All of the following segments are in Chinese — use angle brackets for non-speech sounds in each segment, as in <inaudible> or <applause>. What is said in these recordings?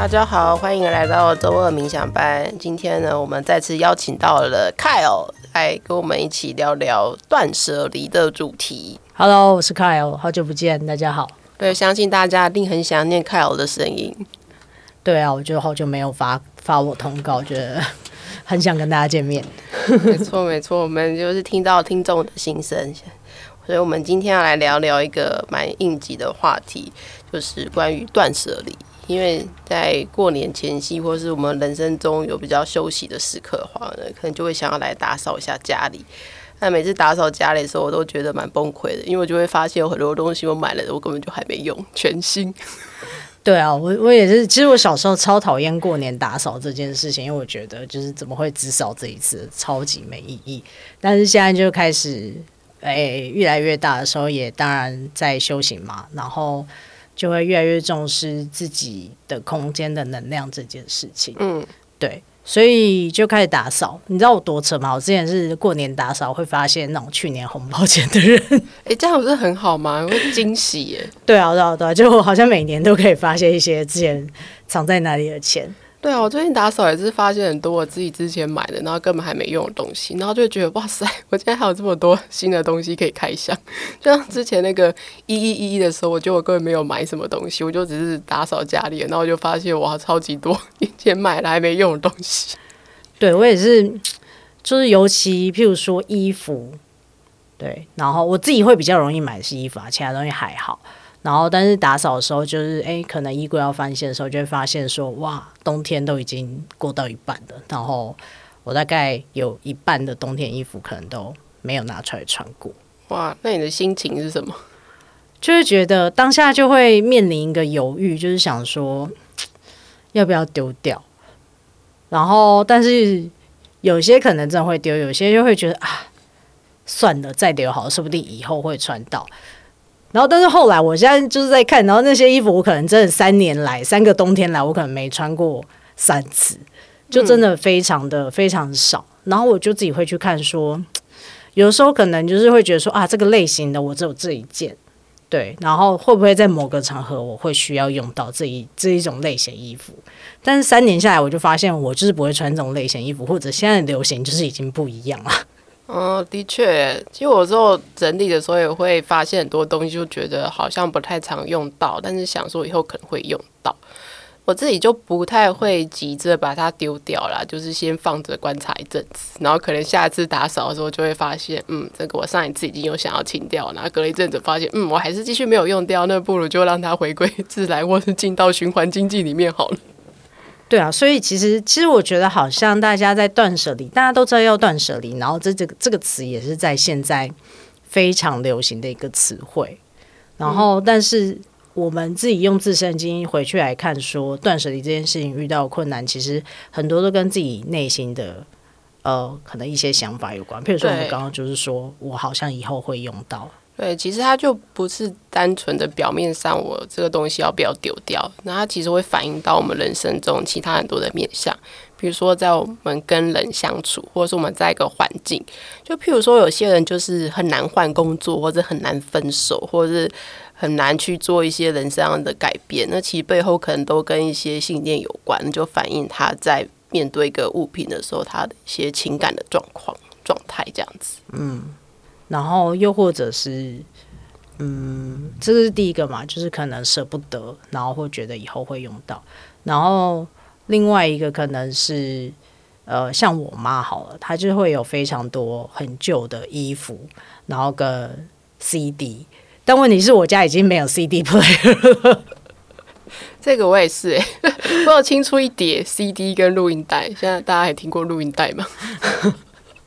大家好，欢迎来到周二冥想班。今天呢，我们再次邀请到了 Kyle 来跟我们一起聊聊断舍离的主题。Hello，我是 Kyle，好久不见，大家好。对，相信大家一定很想念 Kyle 的声音。对啊，我觉得好久没有发发我通告，觉得很想跟大家见面。没错，没错，我们就是听到听众的心声，所以我们今天要来聊聊一个蛮应急的话题，就是关于断舍离。因为在过年前夕，或是我们人生中有比较休息的时刻的话呢，可能就会想要来打扫一下家里。但每次打扫家里的时候，我都觉得蛮崩溃的，因为我就会发现有很多东西我买了，我根本就还没用，全新。对啊，我我也是。其实我小时候超讨厌过年打扫这件事情，因为我觉得就是怎么会只扫这一次，超级没意义。但是现在就开始，哎，越来越大的时候，也当然在修行嘛，然后。就会越来越重视自己的空间的能量这件事情。嗯，对，所以就开始打扫。你知道我多扯吗？我之前是过年打扫，会发现那种去年红包钱的人。<laughs> 哎，这样不是很好吗？会惊喜耶。对啊，对啊，对啊，就我好像每年都可以发现一些之前藏在哪里的钱。对啊，我最近打扫也是发现很多我自己之前买的，然后根本还没用的东西，然后就觉得哇塞，我竟然还有这么多 <laughs> 新的东西可以开箱。就像之前那个一一一一的时候，我觉得我根本没有买什么东西，我就只是打扫家里，然后我就发现哇，超级多以前买了还没用的东西。<laughs> 对，我也是，就是尤其譬如说衣服，对，然后我自己会比较容易买的是衣服啊，其他东西还好。然后，但是打扫的时候，就是哎，可能衣柜要翻新的时候，就会发现说，哇，冬天都已经过到一半了。然后我大概有一半的冬天衣服可能都没有拿出来穿过。哇，那你的心情是什么？就是觉得当下就会面临一个犹豫，就是想说 <tsk> 要不要丢掉。然后，但是有些可能真的会丢，有些就会觉得啊，算了，再丢好，说不定以后会穿到。然后，但是后来，我现在就是在看，然后那些衣服，我可能真的三年来，三个冬天来，我可能没穿过三次，就真的非常的非常少。然后我就自己会去看，说，有时候可能就是会觉得说啊，这个类型的我只有这一件，对，然后会不会在某个场合我会需要用到这一这一种类型衣服？但是三年下来，我就发现我就是不会穿这种类型衣服，或者现在流行就是已经不一样了。嗯，的确，其实我有时候整理的时候也会发现很多东西，就觉得好像不太常用到，但是想说以后可能会用到。我自己就不太会急着把它丢掉啦，就是先放着观察一阵子，然后可能下一次打扫的时候就会发现，嗯，这个我上一次已经有想要清掉，然后隔了一阵子发现，嗯，我还是继续没有用掉，那不如就让它回归 <laughs> 自然，或是进到循环经济里面好了。对啊，所以其实其实我觉得好像大家在断舍离，大家都知道要断舍离，然后这这个这个词也是在现在非常流行的一个词汇。然后，但是我们自己用自身经验回去来看说，说断舍离这件事情遇到困难，其实很多都跟自己内心的呃可能一些想法有关。譬如说，我们刚刚就是说我好像以后会用到。对，其实它就不是单纯的表面上我这个东西要不要丢掉，那它其实会反映到我们人生中其他很多的面向，比如说在我们跟人相处，或者是我们在一个环境，就譬如说有些人就是很难换工作，或者很难分手，或者是很难去做一些人生上的改变，那其实背后可能都跟一些信念有关，就反映他在面对一个物品的时候，他的一些情感的状况状态这样子，嗯。然后又或者是，嗯，这个是第一个嘛，就是可能舍不得，然后会觉得以后会用到。然后另外一个可能是，呃，像我妈好了，她就会有非常多很旧的衣服，然后跟 CD。但问题是我家已经没有 CD player 了。这个我也是哎，<laughs> 我有清出一叠 CD 跟录音带。现在大家还听过录音带吗？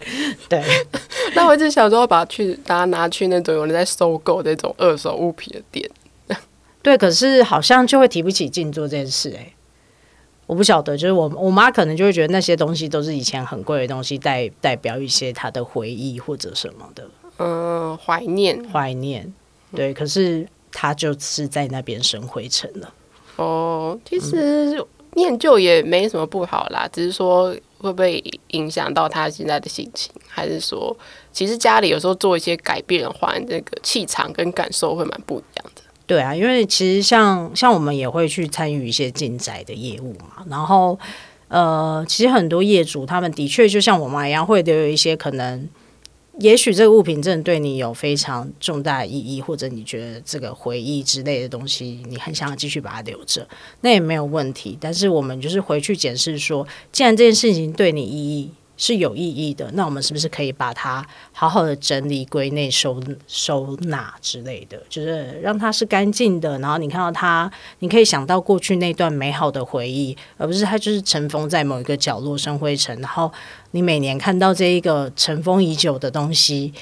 <laughs> 对，<laughs> 那我一直想说把它去，大家拿去那种有人在收购那种二手物品的店。<laughs> 对，可是好像就会提不起劲做这件事哎、欸。我不晓得，就是我我妈可能就会觉得那些东西都是以前很贵的东西，代代表一些她的回忆或者什么的。嗯，怀念，怀念。对，可是她就是在那边生灰尘了。哦，其实念旧也没什么不好啦，只是说。会不会影响到他现在的心情？还是说，其实家里有时候做一些改变的话，那个气场跟感受会蛮不一样的。对啊，因为其实像像我们也会去参与一些进宅的业务嘛，然后呃，其实很多业主他们的确就像我妈一样，会留有一些可能。也许这个物品真的对你有非常重大意义，或者你觉得这个回忆之类的东西，你很想要继续把它留着，那也没有问题。但是我们就是回去检视说，既然这件事情对你意义。是有意义的，那我们是不是可以把它好好的整理、归类、收收纳之类的，就是让它是干净的。然后你看到它，你可以想到过去那段美好的回忆，而不是它就是尘封在某一个角落生灰尘。然后你每年看到这一个尘封已久的东西，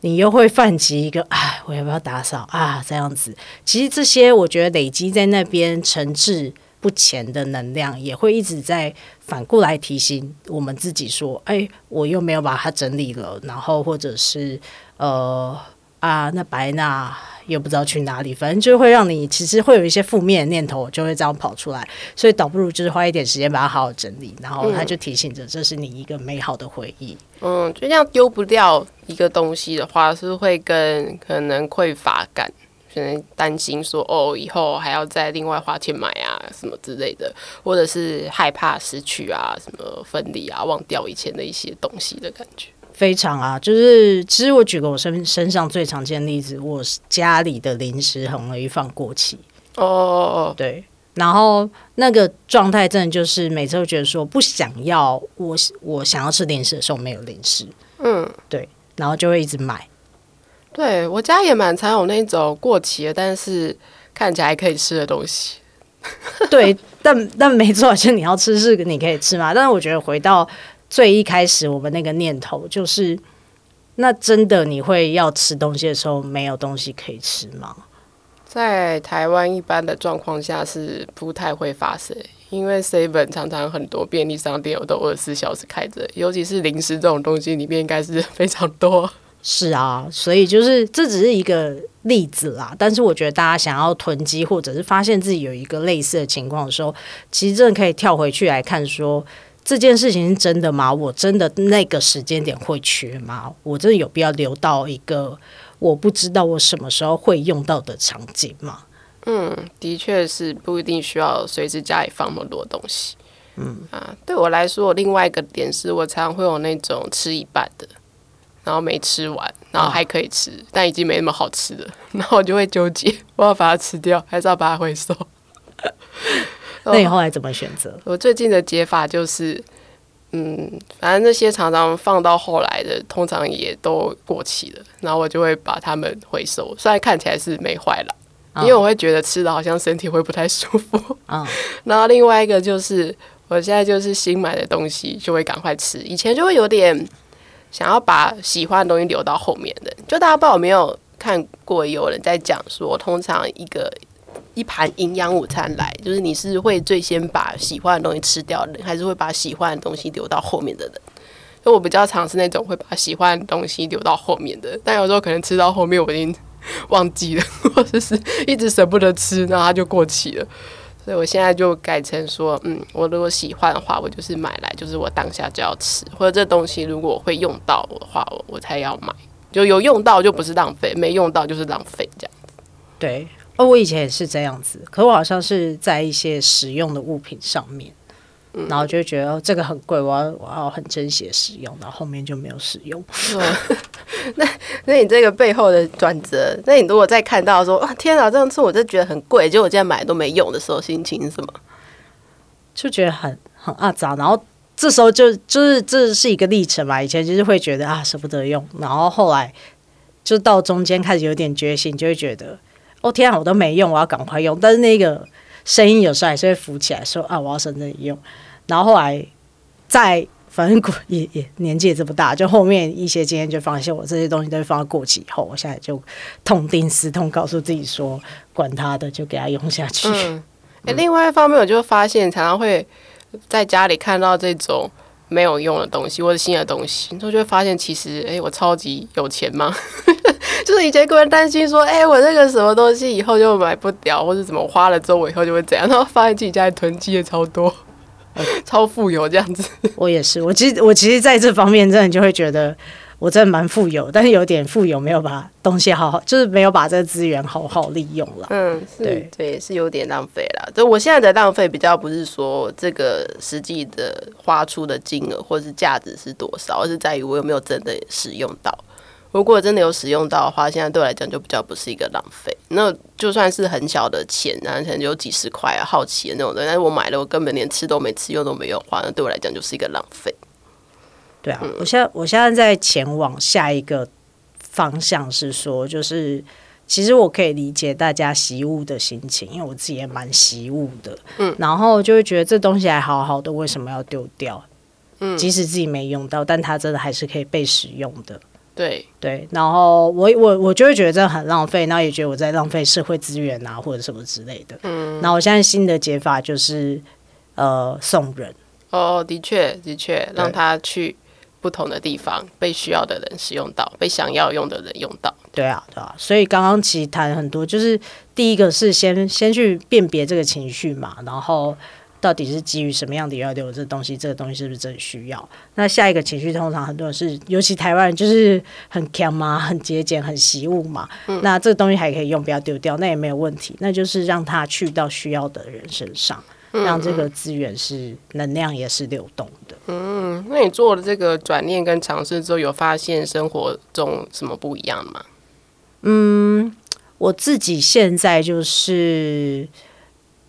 你又会泛起一个哎，我要不要打扫啊？这样子，其实这些我觉得累积在那边沉滞不前的能量，也会一直在。反过来提醒我们自己说：“哎，我又没有把它整理了，然后或者是呃啊，那白娜又不知道去哪里，反正就会让你其实会有一些负面的念头就会这样跑出来，所以倒不如就是花一点时间把它好好整理，然后它就提醒着这是你一个美好的回忆。嗯，就这样丢不掉一个东西的话，是会跟可能匮乏感。”可能担心说哦，以后还要再另外花钱买啊，什么之类的，或者是害怕失去啊，什么分离啊，忘掉以前的一些东西的感觉。非常啊，就是其实我举个我身身上最常见的例子，我家里的零食很容易放过期。哦哦哦，对，然后那个状态真的就是每次都觉得说不想要，我我想要吃零食的时候没有零食，嗯，对，然后就会一直买。对，我家也蛮常有那种过期的，但是看起来还可以吃的东西。<laughs> 对，但但没错，就你要吃是你可以吃嘛。但是我觉得回到最一开始，我们那个念头就是，那真的你会要吃东西的时候没有东西可以吃吗？在台湾一般的状况下是不太会发生，因为 Seven 常常很多便利商店都二十四小时开着，尤其是零食这种东西，里面应该是非常多。是啊，所以就是这只是一个例子啦。但是我觉得大家想要囤积，或者是发现自己有一个类似的情况的时候，其实真的可以跳回去来看说，说这件事情是真的吗？我真的那个时间点会缺吗？我真的有必要留到一个我不知道我什么时候会用到的场景吗？嗯，的确是不一定需要随时家里放那么多东西。嗯啊，对我来说，另外一个点是我常常会有那种吃一半的。然后没吃完，然后还可以吃，哦、但已经没那么好吃了。然后我就会纠结，我要把它吃掉，还是要把它回收？<laughs> 那你后来怎么选择？<laughs> 我最近的解法就是，嗯，反正那些常常放到后来的，通常也都过期了。然后我就会把它们回收，虽然看起来是没坏了，哦、因为我会觉得吃的好像身体会不太舒服。哦、<laughs> 然后另外一个就是，我现在就是新买的东西就会赶快吃，以前就会有点。想要把喜欢的东西留到后面的，就大家不知道有没有看过，有人在讲说，通常一个一盘营养午餐来，就是你是会最先把喜欢的东西吃掉的，还是会把喜欢的东西留到后面的人？就我比较常是那种会把喜欢的东西留到后面的，但有时候可能吃到后面我已经忘记了，或者是一直舍不得吃，然后它就过期了。所以我现在就改成说，嗯，我如果喜欢的话，我就是买来，就是我当下就要吃，或者这东西如果会用到的话，我我才要买。就有用到就不是浪费，没用到就是浪费这样子。对，哦，我以前也是这样子，可我好像是在一些实用的物品上面。然后就觉得这个很贵，我要我要很珍惜使用，然后后面就没有使用。<laughs> 那那你这个背后的转折，那你如果再看到说啊，天啊，这样子我就觉得很贵，结果我现在买都没用的时候，心情是什么？就觉得很很阿杂，然后这时候就就是这是一个历程嘛。以前就是会觉得啊舍不得用，然后后来就到中间开始有点觉醒，就会觉得哦天啊，我都没用，我要赶快用。但是那个。声音有时候还是会浮起来，说啊，我要省着用。然后后来在反正也也年纪也这么大，就后面一些经验就发现，我这些东西都会放到过期以后，我现在就痛定思痛，告诉自己说，管他的，就给他用下去。嗯欸、另外一方面，我就发现常常会在家里看到这种没有用的东西或者新的东西，你就会发现其实，哎、我超级有钱吗？<laughs> 就是以前个人担心说，哎、欸，我这个什么东西以后就买不掉，或者怎么花了之后我以后就会怎样，然后发现自己家里囤积也超多，<laughs> 超富有这样子。<laughs> 我也是，我其实我其实在这方面真的就会觉得，我真的蛮富有，但是有点富有，没有把东西好好，就是没有把这个资源好好利用了。嗯，是对对，是有点浪费了。就我现在的浪费比较不是说这个实际的花出的金额或者是价值是多少，而是在于我有没有真的使用到。如果真的有使用到的话，现在对我来讲就比较不是一个浪费。那就算是很小的钱，然后可能就有几十块啊，好奇的那种的，但是我买了，我根本连吃都没吃，用都没有花，那对我来讲就是一个浪费。对啊，嗯、我现在我现在在前往下一个方向是说，就是其实我可以理解大家习物的心情，因为我自己也蛮习物的，嗯，然后就会觉得这东西还好好的，为什么要丢掉？嗯，即使自己没用到，但它真的还是可以被使用的。对对，然后我我我就会觉得这很浪费，然后也觉得我在浪费社会资源啊，或者什么之类的。嗯，那我现在新的解法就是呃送人。哦，的确的确，让他去不同的地方，被需要的人使用到，被想要用的人用到。对啊，对啊。所以刚刚其实谈很多，就是第一个是先先去辨别这个情绪嘛，然后。到底是基于什么样的要求？这东西，这个东西是不是真的需要？那下一个情绪，通常很多人是，尤其台湾人就是很强嘛，很节俭，很习物嘛。嗯、那这个东西还可以用，不要丢掉，那也没有问题。那就是让它去到需要的人身上，嗯、让这个资源是能量也是流动的。嗯，那你做了这个转念跟尝试之后，有发现生活中什么不一样吗？嗯，我自己现在就是。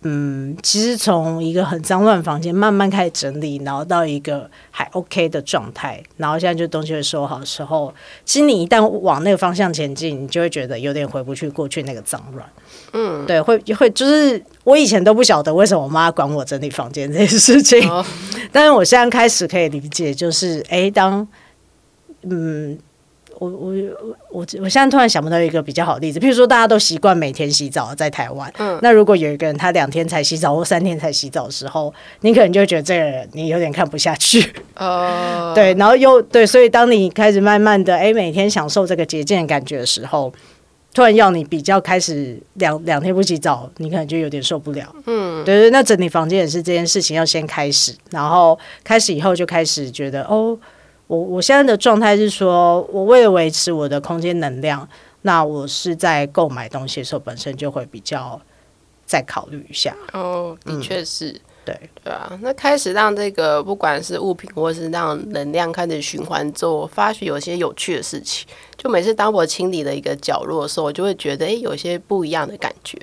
嗯，其实从一个很脏乱房间慢慢开始整理，然后到一个还 OK 的状态，然后现在就东西会收好的时候，其实你一旦往那个方向前进，你就会觉得有点回不去过去那个脏乱。嗯，对，会会就是我以前都不晓得为什么我妈管我整理房间这件事情，哦、<laughs> 但是我现在开始可以理解，就是哎，当嗯。我我我我我现在突然想不到一个比较好的例子，譬如说大家都习惯每天洗澡，在台湾，嗯，那如果有一个人他两天才洗澡或三天才洗澡的时候，你可能就觉得这个人你有点看不下去，哦，<laughs> 对，然后又对，所以当你开始慢慢的哎每天享受这个节俭的感觉的时候，突然要你比较开始两两天不洗澡，你可能就有点受不了，嗯，对对，那整理房间也是这件事情要先开始，然后开始以后就开始觉得哦。我我现在的状态是说，我为了维持我的空间能量，那我是在购买东西的时候本身就会比较再考虑一下。哦，的确是，嗯、对对啊。那开始让这个不管是物品或是让能量开始循环之后，我发觉有些有趣的事情。就每次当我清理了一个角落的时候，我就会觉得，哎，有些不一样的感觉。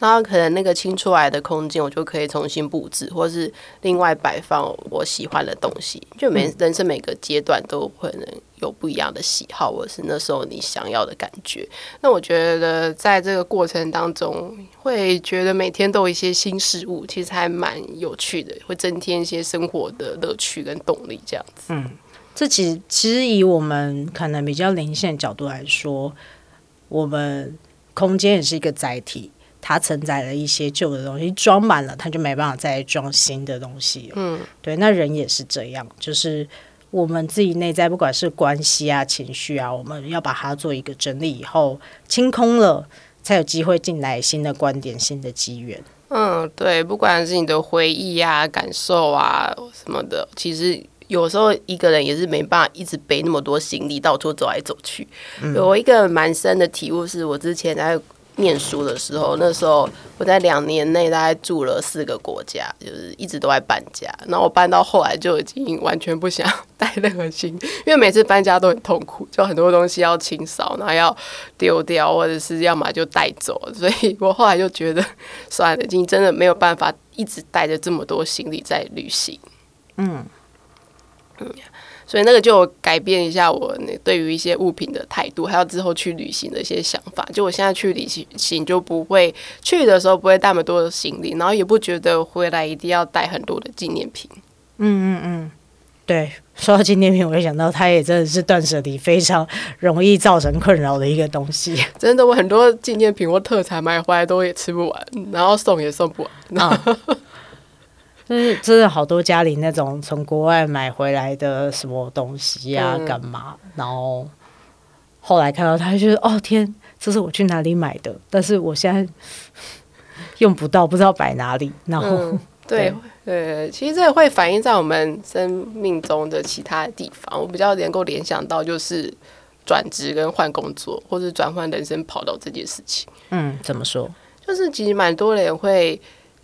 然后可能那个清出来的空间，我就可以重新布置，或是另外摆放我喜欢的东西。就每人生每个阶段都可能有不一样的喜好，或是那时候你想要的感觉。那我觉得在这个过程当中，会觉得每天都有一些新事物，其实还蛮有趣的，会增添一些生活的乐趣跟动力。这样子，嗯，这其实其实以我们可能比较零线角度来说，我们空间也是一个载体。它承载了一些旧的东西，装满了，它就没办法再装新的东西。嗯，对，那人也是这样，就是我们自己内在，不管是关系啊、情绪啊，我们要把它做一个整理以后，清空了，才有机会进来新的观点、新的机缘。嗯，对，不管是你的回忆啊、感受啊什么的，其实有时候一个人也是没办法一直背那么多行李到处走来走去。嗯，有一个蛮深的体悟，是我之前在。念书的时候，那时候我在两年内大概住了四个国家，就是一直都在搬家。然后我搬到后来就已经完全不想 <laughs> 带任何行李，因为每次搬家都很痛苦，就很多东西要清扫，然后要丢掉，或者是要么就带走。所以我后来就觉得算了，已经真的没有办法一直带着这么多行李在旅行。嗯嗯。所以那个就改变一下我那对于一些物品的态度，还有之后去旅行的一些想法。就我现在去旅行，行就不会去的时候不会带那么多的行李，然后也不觉得回来一定要带很多的纪念品。嗯嗯嗯，对，说到纪念品，我会想到它也真的是断舍离非常容易造成困扰的一个东西。真的，我很多纪念品或特产买回来都也吃不完，然后送也送不完。啊就是真的好多家里那种从国外买回来的什么东西呀、啊，干嘛？嗯、然后后来看到他，就觉得哦天，这是我去哪里买的？但是我现在用不到，不知道摆哪里。然后、嗯、<laughs> 对，呃，其实这会反映在我们生命中的其他地方。我比较能够联想到就是转职跟换工作，或者转换人生跑道这件事情。嗯，怎么说？就是其实蛮多人会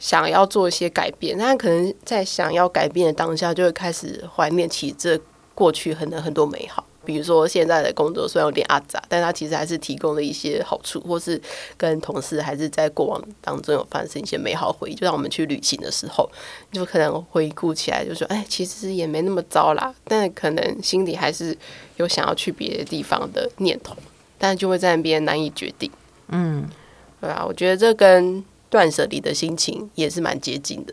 想要做一些改变，但可能在想要改变的当下，就会开始怀念起这过去很多很多美好。比如说现在的工作虽然有点阿杂，但它其实还是提供了一些好处，或是跟同事还是在过往当中有发生一些美好回忆。就像我们去旅行的时候，就可能回顾起来就说：“哎，其实也没那么糟啦。”但可能心里还是有想要去别的地方的念头，但就会在那边难以决定。嗯，对啊，我觉得这跟断舍离的心情也是蛮接近的。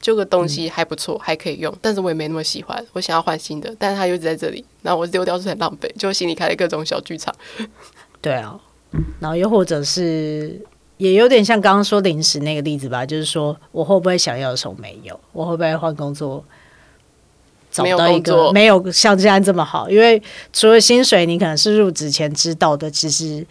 这个东西还不错，嗯，还可以用，但是我也没那么喜欢，我想要换新的，但是它又一直在这里，然后我丢掉是很浪费，就心里开了各种小剧场。<laughs> 对啊，然后又或者是也有点像刚刚说零食那个例子吧，就是说我会不会想要的时候没有，我会不会换工作找到一个没有像这样这么好？因为除了薪水，你可能是入职前知道的，其实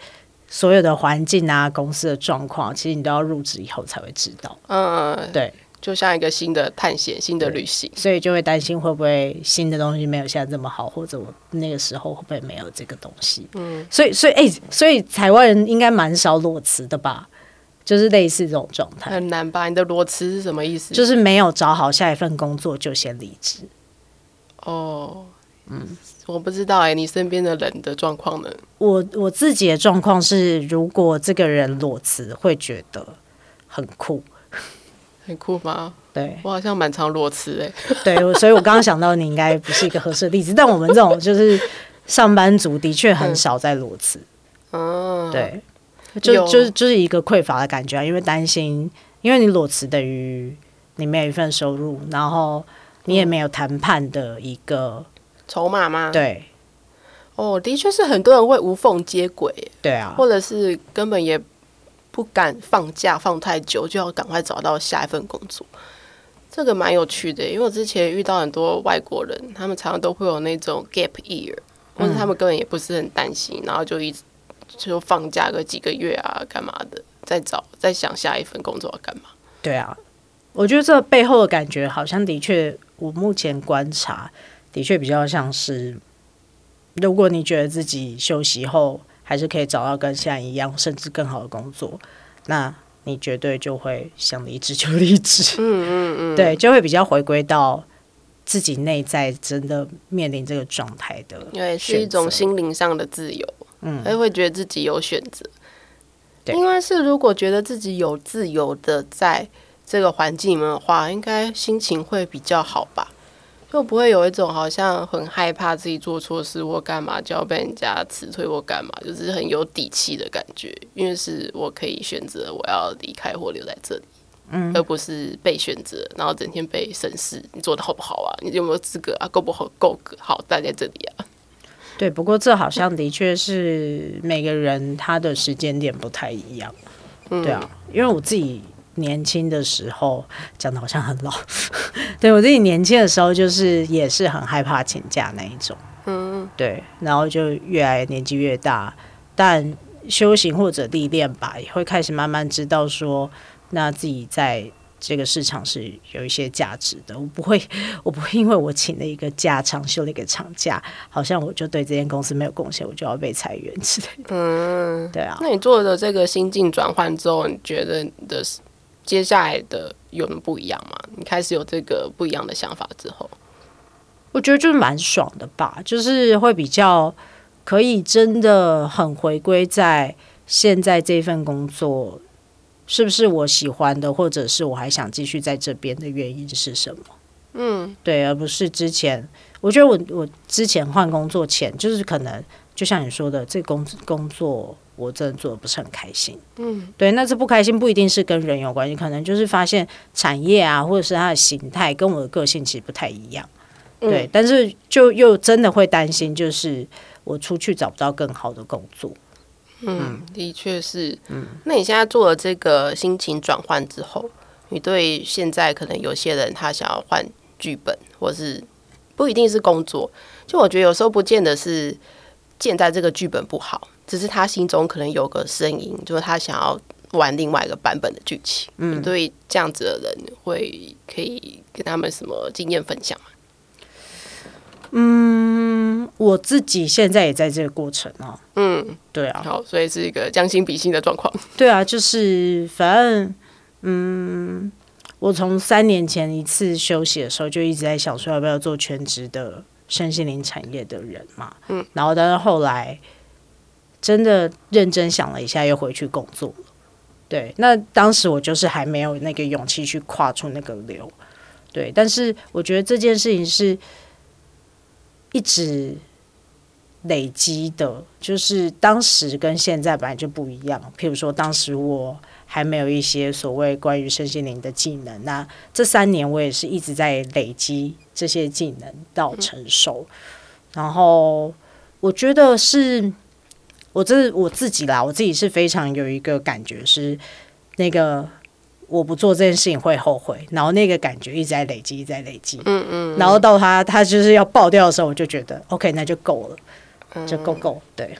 所有的环境啊、公司的状况，其实你都要入职以后才会知道。嗯，对。就像一个新的探险、新的旅行，所以就会担心会不会新的东西没有现在这么好，或者我那个时候会不会没有这个东西？嗯，所以所以哎、欸，所以台湾人应该蛮少裸辞的吧？就是类似这种状态，很难吧？你的裸辞是什么意思？就是没有找好下一份工作就先离职。哦，嗯，我不知道哎、欸，你身边的人的状况呢？我我自己的状况是，如果这个人裸辞，会觉得很酷。<laughs> 很酷吗？对，我好像蛮常裸辞哎。<laughs> 对，所以我刚刚想到你应该不是一个合适的例子。但我们这种就是上班族，的确很少在裸辞。嗯，对，就就是就是一个匮乏的感觉啊，因为担心，因为你裸辞等于你没有一份收入，然后你也没有谈判的一个筹码吗？对。哦，的确是很多人会无缝接轨。对啊，或者是根本也。不敢放假放太久，就要赶快找到下一份工作。这个蛮有趣的，因为我之前遇到很多外国人，他们常常都会有那种 gap year，或者他们根本也不是很担心，然后就一直就放假个几个月啊，干嘛的，再找再想下一份工作要干嘛。对啊，我觉得这背后的感觉好像的确，我目前观察的确比较像是，如果你觉得自己休息后。还是可以找到跟现在一样，甚至更好的工作，那你绝对就会想离职就离职。嗯嗯嗯，<laughs> 对，就会比较回归到自己内在真的面临这个状态的，因为是一种心灵上的自由。嗯，还会觉得自己有选择。对，因为是如果觉得自己有自由的在这个环境里面的话，应该心情会比较好吧。就不会有一种好像很害怕自己做错事或干嘛就要被人家辞退或干嘛，就是很有底气的感觉，因为是我可以选择我要离开或留在这里，嗯，而不是被选择，然后整天被审视，你做的好不好啊？你有没有资格啊？够不好？够好待在这里啊？对，不过这好像的确是每个人他的时间点不太一样，嗯，对啊，因为我自己。年轻的时候讲的好像很老，<laughs> 对，我自己年轻的时候就是也是很害怕请假那一种，嗯，对，然后就越来年纪越大，但修行或者历练吧，也会开始慢慢知道说，那自己在这个市场是有一些价值的。我不会，<laughs> 我不会因为我请了一个假，长休了一个长假，好像我就对这间公司没有贡献，我就要被裁员之类的。嗯，对啊。那你做了这个心境转换之后，你觉得你的？接下来的有什么不一样吗？你开始有这个不一样的想法之后，我觉得就是蛮爽的吧，就是会比较可以真的很回归在现在这份工作是不是我喜欢的，或者是我还想继续在这边的原因是什么？嗯，对，而不是之前，我觉得我我之前换工作前，就是可能就像你说的，这工工作。我真的做的不是很开心，嗯，对，那这不开心不一定是跟人有关系，可能就是发现产业啊，或者是它的形态跟我的个性其实不太一样，对，嗯，但是就又真的会担心，就是我出去找不到更好的工作，嗯，的确是，嗯，那你现在做了这个心情转换之后，你对现在可能有些人他想要换剧本，或是不一定是工作，就我觉得有时候不见得是现在这个剧本不好。只是他心中可能有个声音，就是他想要玩另外一个版本的剧情。嗯，所以这样子的人会可以跟他们什么经验分享吗？嗯，我自己现在也在这个过程啊。嗯，对啊。好，所以是一个将心比心的状况。<laughs> 对啊，就是反正，嗯，我从三年前一次休息的时候就一直在想说要不要做全职的身心灵产业的人嘛。嗯，然后但是后来真的认真想了一下，又回去工作了。对，那当时我就是还没有那个勇气去跨出那个流。对，但是我觉得这件事情是。一直累积的，就是当时跟现在本来就不一样。譬如说，当时我还没有一些所谓关于身心灵的技能，那这三年我也是一直在累积这些技能到成熟。然后我觉得是，我这我自己啦，我自己是非常有一个感觉是那个。我不做这件事情会后悔，然后那个感觉一直在累积，一直在累积，嗯嗯，然后到他他就是要爆掉的时候，我就觉得 OK，那就够了，就够够，对。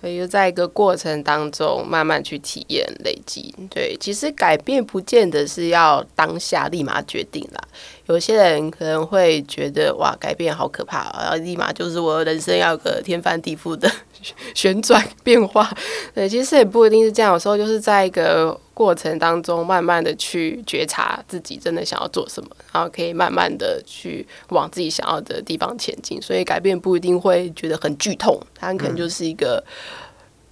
所以就在一个过程当中慢慢去体验累积，对，其实改变不见得是要当下立马决定啦。有些人可能会觉得哇，改变好可怕，然后立马就是我人生要有个天翻地覆的旋转变化。对，其实也不一定是这样，有时候就是在一个过程当中慢慢的去觉察自己真的想要做什么，然后可以慢慢的去往自己想要的地方前进。所以改变不一定会觉得很剧痛，它可能就是一个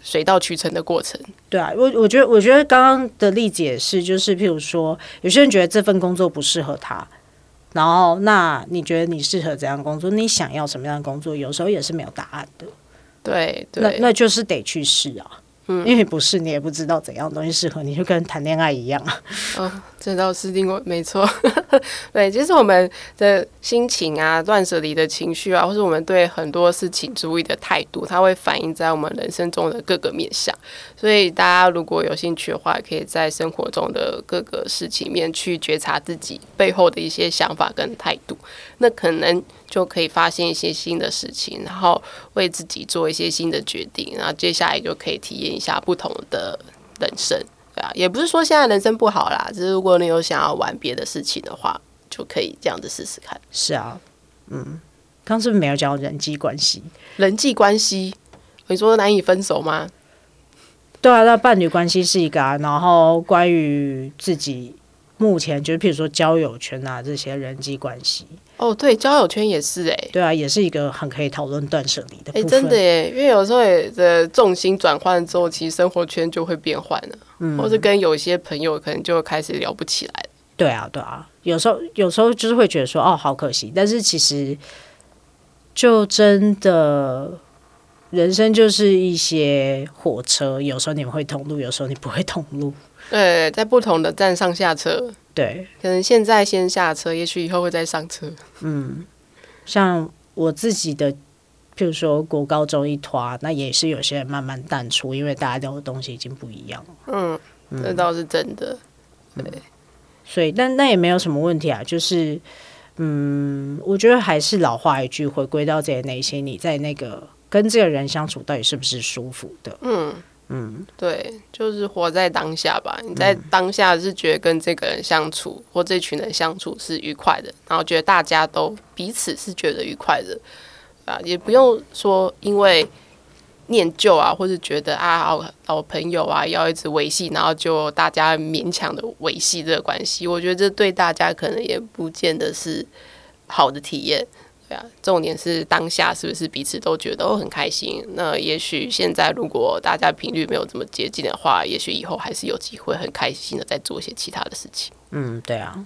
水到渠成的过程。对啊，我我觉得我觉得刚刚的例子也是，就是譬如说，有些人觉得这份工作不适合他，然后那你觉得你适合怎样工作？你想要什么样的工作？有时候也是没有答案的。对，对那那就是得去试啊。嗯，因为不是你也不知道怎样东西适合你，就跟谈恋爱一样啊。哦，这倒是另外没错。<laughs> 对，其实我们的心情啊，断舍离的情绪啊，或是我们对很多事情注意的态度，它会反映在我们人生中的各个面向。所以大家如果有兴趣的话，可以在生活中的各个事情面去觉察自己背后的一些想法跟态度，那可能就可以发现一些新的事情，然后为自己做一些新的决定，然后接下来就可以体验一下不同的人生，对啊，也不是说现在人生不好啦，只是如果你有想要玩别的事情的话，就可以这样子试试看。是啊，嗯，刚是不是没有讲人际关系？人际关系，你说难以分手吗？对啊，那伴侣关系是一个啊，然后关于自己目前就是，譬如说交友圈啊这些人际关系。哦，对，交友圈也是哎，对啊，也是一个很可以讨论断舍离的。哎，真的耶，因为有时候也的重心转换之后，其实生活圈就会变换了，嗯，或是跟有些朋友可能就开始聊不起来。对啊，对啊，有时候有时候就是会觉得说，哦，好可惜，但是其实就真的人生就是一些火车，有时候你们会同路，有时候你不会同路。对，在不同的站上下车。对，可能现在先下车，也许以后会再上车。嗯，像我自己的，譬如说国高中一拖，那也是有些人慢慢淡出，因为大家聊的东西已经不一样了。嗯，这倒是真的。对，嗯、所以但那也没有什么问题啊，就是嗯，我觉得还是老话一句，回归到自己内心，你在那个跟这个人相处，到底是不是舒服的？嗯。嗯，对，就是活在当下吧。你在当下是觉得跟这个人相处，嗯、或这群人相处是愉快的，然后觉得大家都彼此是觉得愉快的啊，也不用说因为念旧啊，或是觉得啊好好朋友啊要一直维系，然后就大家勉强的维系这个关系。我觉得这对大家可能也不见得是好的体验。对啊，重点是当下是不是彼此都觉得都很开心？那也许现在如果大家频率没有这么接近的话，也许以后还是有机会很开心的再做一些其他的事情。嗯，对啊。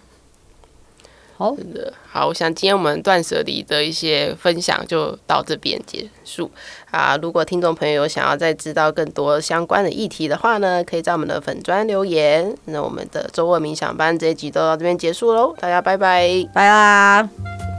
好，真的好，我想今天我们断舍离的一些分享就到这边结束啊。如果听众朋友有想要再知道更多相关的议题的话呢，可以在我们的粉专留言。那我们的周二冥想班这一集都到这边结束喽，大家拜拜，拜啦。